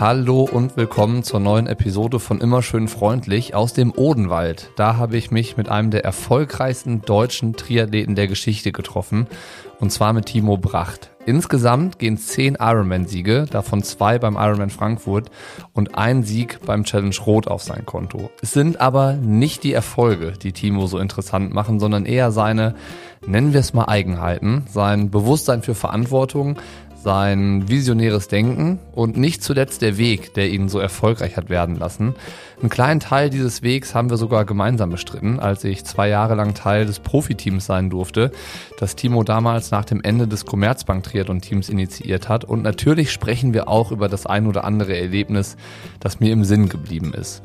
Hallo und willkommen zur neuen Episode von Immer schön freundlich aus dem Odenwald. Da habe ich mich mit einem der erfolgreichsten deutschen Triathleten der Geschichte getroffen und zwar mit Timo Bracht. Insgesamt gehen zehn Ironman-Siege, davon zwei beim Ironman Frankfurt und ein Sieg beim Challenge Rot auf sein Konto. Es sind aber nicht die Erfolge, die Timo so interessant machen, sondern eher seine, nennen wir es mal Eigenheiten, sein Bewusstsein für Verantwortung, sein visionäres Denken und nicht zuletzt der Weg, der ihn so erfolgreich hat werden lassen. Einen kleinen Teil dieses Wegs haben wir sogar gemeinsam bestritten, als ich zwei Jahre lang Teil des Profiteams sein durfte, das Timo damals nach dem Ende des Commerzbank Triathlon Teams initiiert hat. Und natürlich sprechen wir auch über das ein oder andere Erlebnis, das mir im Sinn geblieben ist.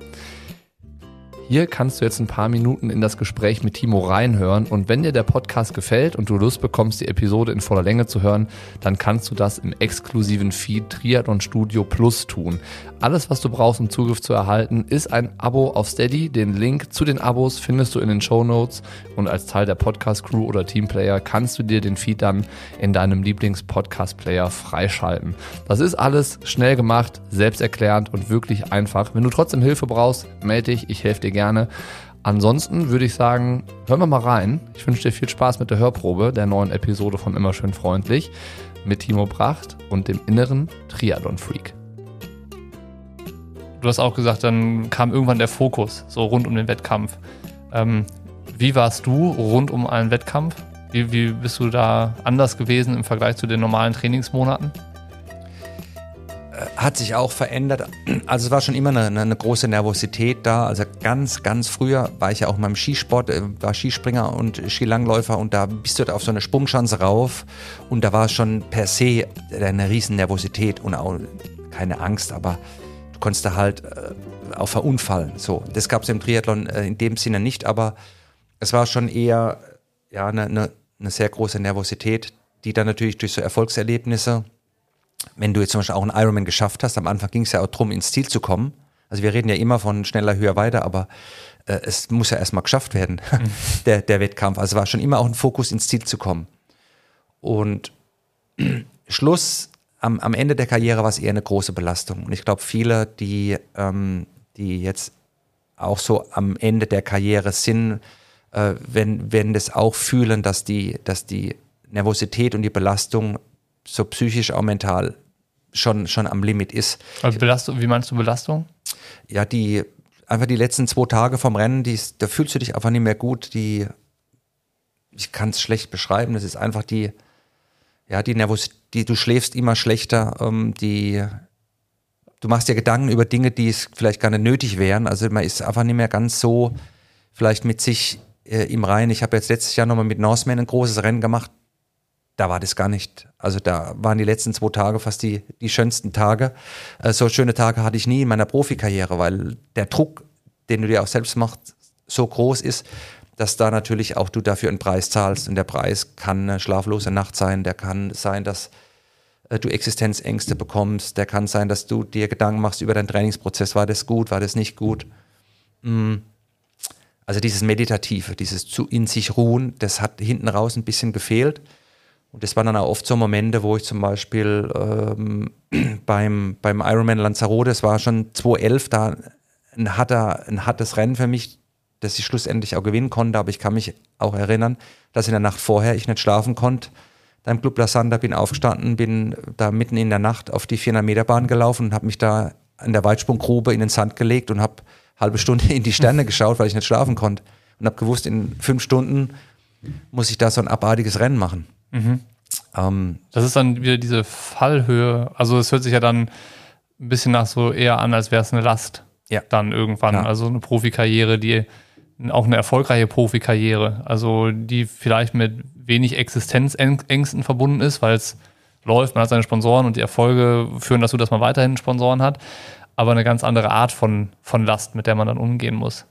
Hier kannst du jetzt ein paar Minuten in das Gespräch mit Timo reinhören und wenn dir der Podcast gefällt und du Lust bekommst, die Episode in voller Länge zu hören, dann kannst du das im exklusiven Feed Triathlon Studio Plus tun. Alles, was du brauchst, um Zugriff zu erhalten, ist ein Abo auf Steady. Den Link zu den Abos findest du in den Show Notes und als Teil der Podcast Crew oder Teamplayer kannst du dir den Feed dann in deinem Lieblings-Podcast-Player freischalten. Das ist alles schnell gemacht, selbsterklärend und wirklich einfach. Wenn du trotzdem Hilfe brauchst, melde dich, ich helfe dir gerne. Ansonsten würde ich sagen, hören wir mal rein. Ich wünsche dir viel Spaß mit der Hörprobe der neuen Episode von Immer schön freundlich mit Timo Bracht und dem inneren Triathlon-Freak. Du hast auch gesagt, dann kam irgendwann der Fokus so rund um den Wettkampf. Ähm, wie warst du rund um einen Wettkampf? Wie, wie bist du da anders gewesen im Vergleich zu den normalen Trainingsmonaten? Hat sich auch verändert. Also es war schon immer eine, eine, große Nervosität da. Also ganz, ganz früher war ich ja auch mal im Skisport, äh, war Skispringer und Skilangläufer und da bist du auf so eine Sprungschanze rauf und da war schon per se eine riesen Nervosität und auch keine Angst, aber du konntest da halt äh, auch verunfallen. So, das gab es im Triathlon äh, in dem Sinne nicht, aber es war schon eher ja eine, eine, eine sehr große Nervosität, die dann natürlich durch so Erfolgserlebnisse wenn du jetzt zum Beispiel auch einen Ironman geschafft hast, am Anfang ging es ja auch darum, ins Ziel zu kommen. Also wir reden ja immer von schneller, höher, weiter, aber äh, es muss ja erstmal geschafft werden, mhm. der, der Wettkampf. Also war schon immer auch ein Fokus, ins Ziel zu kommen. Und Schluss, am, am Ende der Karriere war es eher eine große Belastung. Und ich glaube, viele, die, ähm, die jetzt auch so am Ende der Karriere sind, äh, werden, werden das auch fühlen, dass die, dass die Nervosität und die Belastung so psychisch auch mental schon, schon am Limit ist. Also Belastung, wie meinst du Belastung? Ja, die einfach die letzten zwei Tage vom Rennen, die, da fühlst du dich einfach nicht mehr gut. Die, ich kann es schlecht beschreiben. Das ist einfach die, ja, die Nervosität, du schläfst immer schlechter, ähm, die, du machst dir Gedanken über Dinge, die es vielleicht gar nicht nötig wären. Also man ist einfach nicht mehr ganz so vielleicht mit sich äh, im Reinen. Ich habe jetzt letztes Jahr nochmal mit Norseman ein großes Rennen gemacht da war das gar nicht. Also da waren die letzten zwei Tage fast die, die schönsten Tage. Äh, so schöne Tage hatte ich nie in meiner Profikarriere, weil der Druck, den du dir auch selbst machst, so groß ist, dass da natürlich auch du dafür einen Preis zahlst. Und der Preis kann eine schlaflose Nacht sein, der kann sein, dass äh, du Existenzängste bekommst, der kann sein, dass du dir Gedanken machst über deinen Trainingsprozess, war das gut, war das nicht gut. Mm. Also dieses Meditative, dieses zu in sich ruhen, das hat hinten raus ein bisschen gefehlt. Und das waren dann auch oft so Momente, wo ich zum Beispiel ähm, beim, beim Ironman Lanzarote, das war schon 2011, da ein, harter, ein hartes Rennen für mich, das ich schlussendlich auch gewinnen konnte. Aber ich kann mich auch erinnern, dass in der Nacht vorher ich nicht schlafen konnte. Da im Club La Sanda bin aufgestanden, bin da mitten in der Nacht auf die 400 Meter Bahn gelaufen und habe mich da in der Weitsprunggrube in den Sand gelegt und habe halbe Stunde in die Sterne geschaut, weil ich nicht schlafen konnte. Und habe gewusst, in fünf Stunden muss ich da so ein abartiges Rennen machen. Mhm. Ähm, das ist dann wieder diese Fallhöhe. Also es hört sich ja dann ein bisschen nach so eher an, als wäre es eine Last. Ja. Dann irgendwann. Ja. Also eine Profikarriere, die auch eine erfolgreiche Profikarriere. Also die vielleicht mit wenig Existenzängsten verbunden ist, weil es läuft, man hat seine Sponsoren und die Erfolge führen dazu, dass man weiterhin Sponsoren hat. Aber eine ganz andere Art von, von Last, mit der man dann umgehen muss.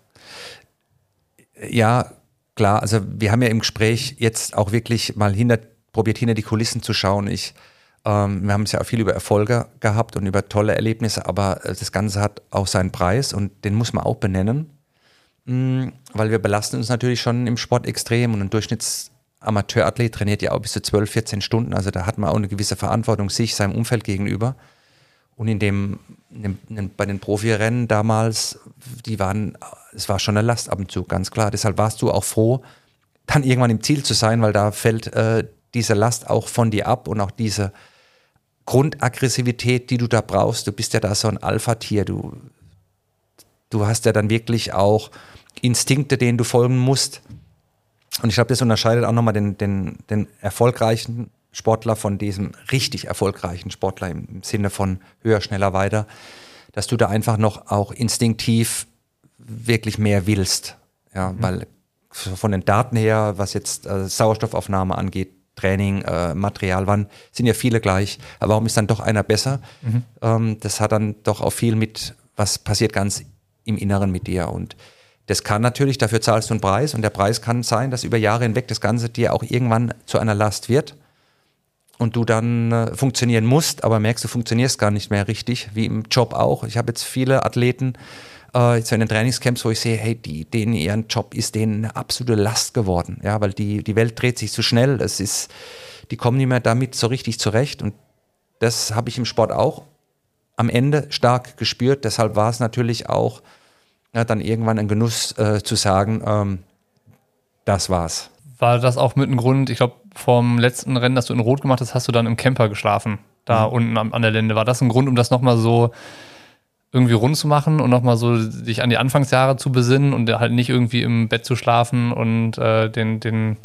Ja, klar. Also wir haben ja im Gespräch jetzt auch wirklich mal hinter probiert hinter die Kulissen zu schauen. Ich, ähm, wir haben es ja auch viel über Erfolge gehabt und über tolle Erlebnisse, aber äh, das Ganze hat auch seinen Preis und den muss man auch benennen, mh, mm, weil wir belasten uns natürlich schon im Sport extrem und ein Durchschnittsamateurathlet trainiert ja auch bis zu 12, 14 Stunden, also da hat man auch eine gewisse Verantwortung sich, seinem Umfeld gegenüber. Und in dem, in dem, bei den Profirennen damals, die waren, es war schon eine Last ab und zu, ganz klar. Deshalb warst du auch froh, dann irgendwann im Ziel zu sein, weil da fällt äh, diese Last auch von dir ab und auch diese Grundaggressivität, die du da brauchst. Du bist ja da so ein Alpha-Tier. Du, du hast ja dann wirklich auch Instinkte, denen du folgen musst. Und ich glaube, das unterscheidet auch nochmal den, den, den erfolgreichen Sportler von diesem richtig erfolgreichen Sportler im Sinne von höher, schneller, weiter, dass du da einfach noch auch instinktiv wirklich mehr willst. Ja, mhm. weil von den Daten her, was jetzt äh, Sauerstoffaufnahme angeht, Training, äh, Material, wann sind ja viele gleich. Aber warum ist dann doch einer besser? Mhm. Ähm, das hat dann doch auch viel mit, was passiert ganz im Inneren mit dir. Und das kann natürlich, dafür zahlst du einen Preis und der Preis kann sein, dass über Jahre hinweg das Ganze dir auch irgendwann zu einer Last wird und du dann äh, funktionieren musst, aber merkst, du funktionierst gar nicht mehr richtig, wie im Job auch. Ich habe jetzt viele Athleten, äh, jetzt in den Trainingscamps, wo ich sehe, hey, die, denen ihren Job ist denen eine absolute Last geworden, ja, weil die, die Welt dreht sich zu schnell, es ist, die kommen nicht mehr damit so richtig zurecht und das habe ich im Sport auch am Ende stark gespürt, deshalb war es natürlich auch ja, dann irgendwann ein Genuss äh, zu sagen, ähm, das war's. War das auch mit einem Grund, ich glaube, vom letzten Rennen, das du in Rot gemacht hast, hast du dann im Camper geschlafen, da mhm. unten an, an der Linde. War das ein Grund, um das nochmal so irgendwie rund zu machen und nochmal so sich an die Anfangsjahre zu besinnen und halt nicht irgendwie im Bett zu schlafen und äh, den, den,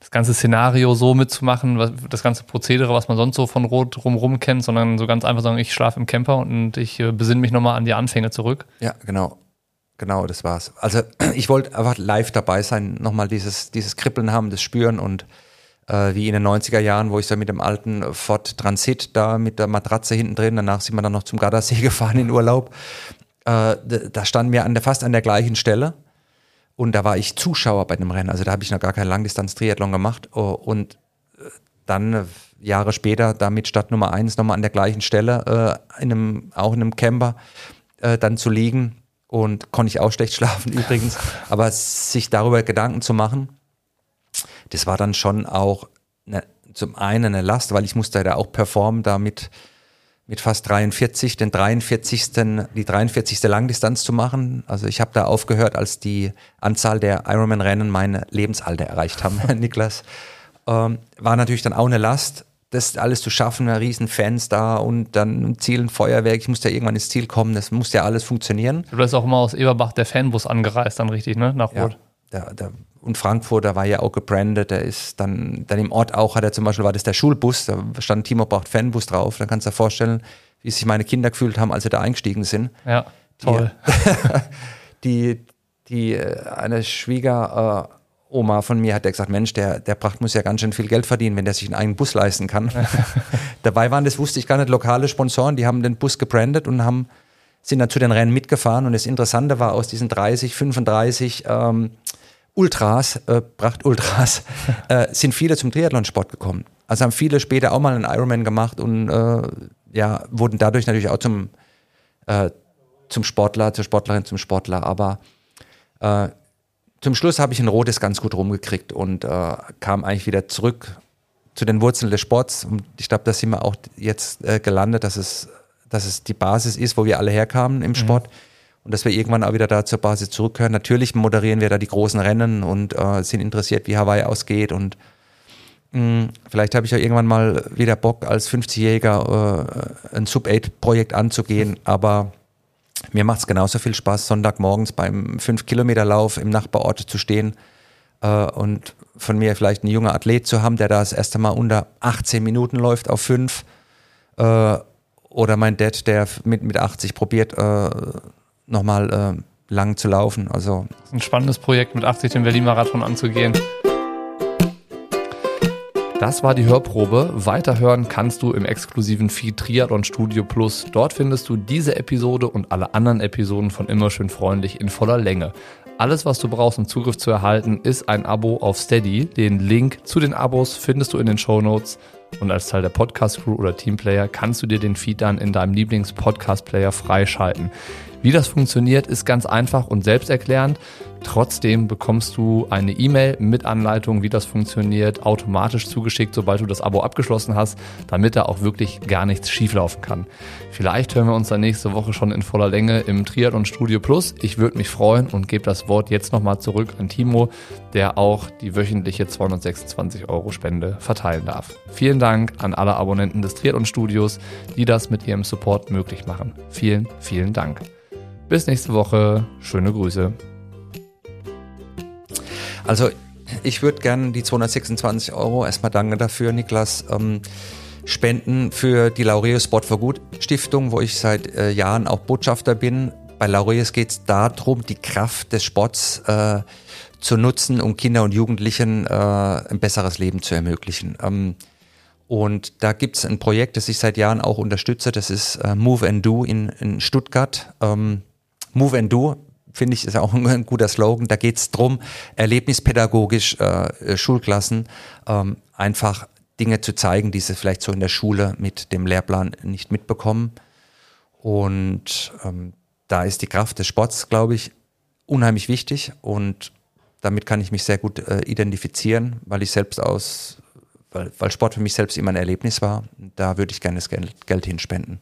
das ganze Szenario so mitzumachen, was, das ganze Prozedere, was man sonst so von Rot drumherum kennt, sondern so ganz einfach sagen, ich schlafe im Camper und ich äh, besinne mich nochmal an die Anfänge zurück. Ja, genau. Genau, das war's. Also ich wollte einfach live dabei sein, nochmal dieses, dieses Kribbeln haben, das Spüren und äh, wie in den 90er Jahren, wo ich so mit dem alten Ford Transit da mit der Matratze hinten drin, danach sind wir dann noch zum Gardasee gefahren in Urlaub. Äh, da standen wir an der, fast an der gleichen Stelle und da war ich Zuschauer bei dem Rennen. Also da habe ich noch gar keinen Langdistanz-Triathlon gemacht oh, und äh, dann äh, Jahre später damit Stadt Nummer eins nochmal an der gleichen Stelle, äh, in einem, auch in einem Camper, äh, dann zu liegen und konnte ich auch schlecht schlafen übrigens, aber sich darüber Gedanken zu machen, das war dann schon auch eine, zum einen eine Last, weil ich musste da auch performen, damit mit fast 43, den 43. die 43. Langdistanz zu machen. Also ich habe da aufgehört, als die Anzahl der Ironman-Rennen mein Lebensalter erreicht haben, Niklas. Ähm, war natürlich dann auch eine Last, das alles zu schaffen, riesen Fans da und dann ein Ziel, ein Feuerwerk, ich musste ja irgendwann ins Ziel kommen, das muss ja alles funktionieren. Du bist auch immer aus Eberbach der Fanbus angereist, dann richtig, ne? Nach Rot. Ja, da, da und Frankfurt, da war ja auch gebrandet, der ist dann, dann im Ort auch, hat er zum Beispiel, war das der Schulbus, da stand Timo braucht Fanbus drauf, da kannst du dir vorstellen, wie sich meine Kinder gefühlt haben, als sie da eingestiegen sind. Ja, toll. Die, die, die äh, eine Schwiegeroma äh, von mir hat ja gesagt, Mensch, der, der Pracht muss ja ganz schön viel Geld verdienen, wenn der sich einen eigenen Bus leisten kann. Dabei waren, das wusste ich gar nicht, lokale Sponsoren, die haben den Bus gebrandet und haben, sind dann zu den Rennen mitgefahren und das Interessante war, aus diesen 30, 35 ähm, Ultras, äh, Pracht-Ultras, äh, sind viele zum Triathlonsport gekommen. Also haben viele später auch mal einen Ironman gemacht und äh, ja, wurden dadurch natürlich auch zum, äh, zum Sportler, zur Sportlerin, zum Sportler. Aber äh, zum Schluss habe ich ein rotes ganz gut rumgekriegt und äh, kam eigentlich wieder zurück zu den Wurzeln des Sports. Und ich glaube, da sind wir auch jetzt äh, gelandet, dass es, dass es die Basis ist, wo wir alle herkamen im mhm. Sport. Mhm und dass wir irgendwann auch wieder da zur Basis zurückkehren. Natürlich moderieren wir da die großen Rennen und äh, sind interessiert, wie Hawaii ausgeht und mh, hm, vielleicht habe ich ja irgendwann mal wieder Bock, als 50-Jähriger äh, ein Sub-8-Projekt anzugehen, aber mir macht es genauso viel Spaß, Sonntagmorgens beim 5-Kilometer-Lauf im Nachbarort zu stehen äh, und von mir vielleicht einen jungen Athlet zu haben, der da das erste Mal unter 18 Minuten läuft auf 5. Äh, oder mein Dad, der mit, mit 80 probiert, äh, nochmal äh, lang zu laufen. Also ein spannendes Projekt mit 80 den Berlin-Marathon anzugehen. Das war die Hörprobe. Weiterhören kannst du im exklusiven Feed Triathlon Studio Plus. Dort findest du diese Episode und alle anderen Episoden von Immer schön freundlich in voller Länge. Alles, was du brauchst, um Zugriff zu erhalten, ist ein Abo auf Steady. Den Link zu den Abos findest du in den Show Notes. Und als Teil der Podcast-Crew oder Teamplayer kannst du dir den Feed dann in deinem Lieblings-Podcast-Player freischalten. Wie das funktioniert, ist ganz einfach und selbsterklärend. Trotzdem bekommst du eine E-Mail mit Anleitung, wie das funktioniert, automatisch zugeschickt, sobald du das Abo abgeschlossen hast, damit da auch wirklich gar nichts schieflaufen kann. Vielleicht hören wir uns dann nächste Woche schon in voller Länge im Triathlon Studio Plus. Ich würde mich freuen und gebe das Wort jetzt nochmal zurück an Timo, der auch die wöchentliche 226 Euro Spende verteilen darf. Vielen Dank an alle Abonnenten des Triathlon Studios, die das mit ihrem Support möglich machen. Vielen, vielen Dank. Bis nächste Woche. Schöne Grüße. Also ich würde gerne die 226 Euro, erstmal danke dafür, Niklas, ähm, spenden für die Laureus Sport for Good Stiftung, wo ich seit äh, Jahren auch Botschafter bin. Bei Laureus geht es darum, die Kraft des Sports äh, zu nutzen, um Kinder und Jugendlichen äh, ein besseres Leben zu ermöglichen. Ähm, und da gibt es ein Projekt, das ich seit Jahren auch unterstütze, das ist äh, Move and Do in, in Stuttgart. Ähm, Move and Do, finde ich, ist auch ein guter Slogan. Da geht es darum, erlebnispädagogisch äh, Schulklassen ähm, einfach Dinge zu zeigen, die sie vielleicht so in der Schule mit dem Lehrplan nicht mitbekommen. Und ähm, da ist die Kraft des Sports, glaube ich, unheimlich wichtig und damit kann ich mich sehr gut äh, identifizieren, weil ich selbst aus, weil, weil Sport für mich selbst immer ein Erlebnis war. Da würde ich gerne das Geld, Geld hinspenden.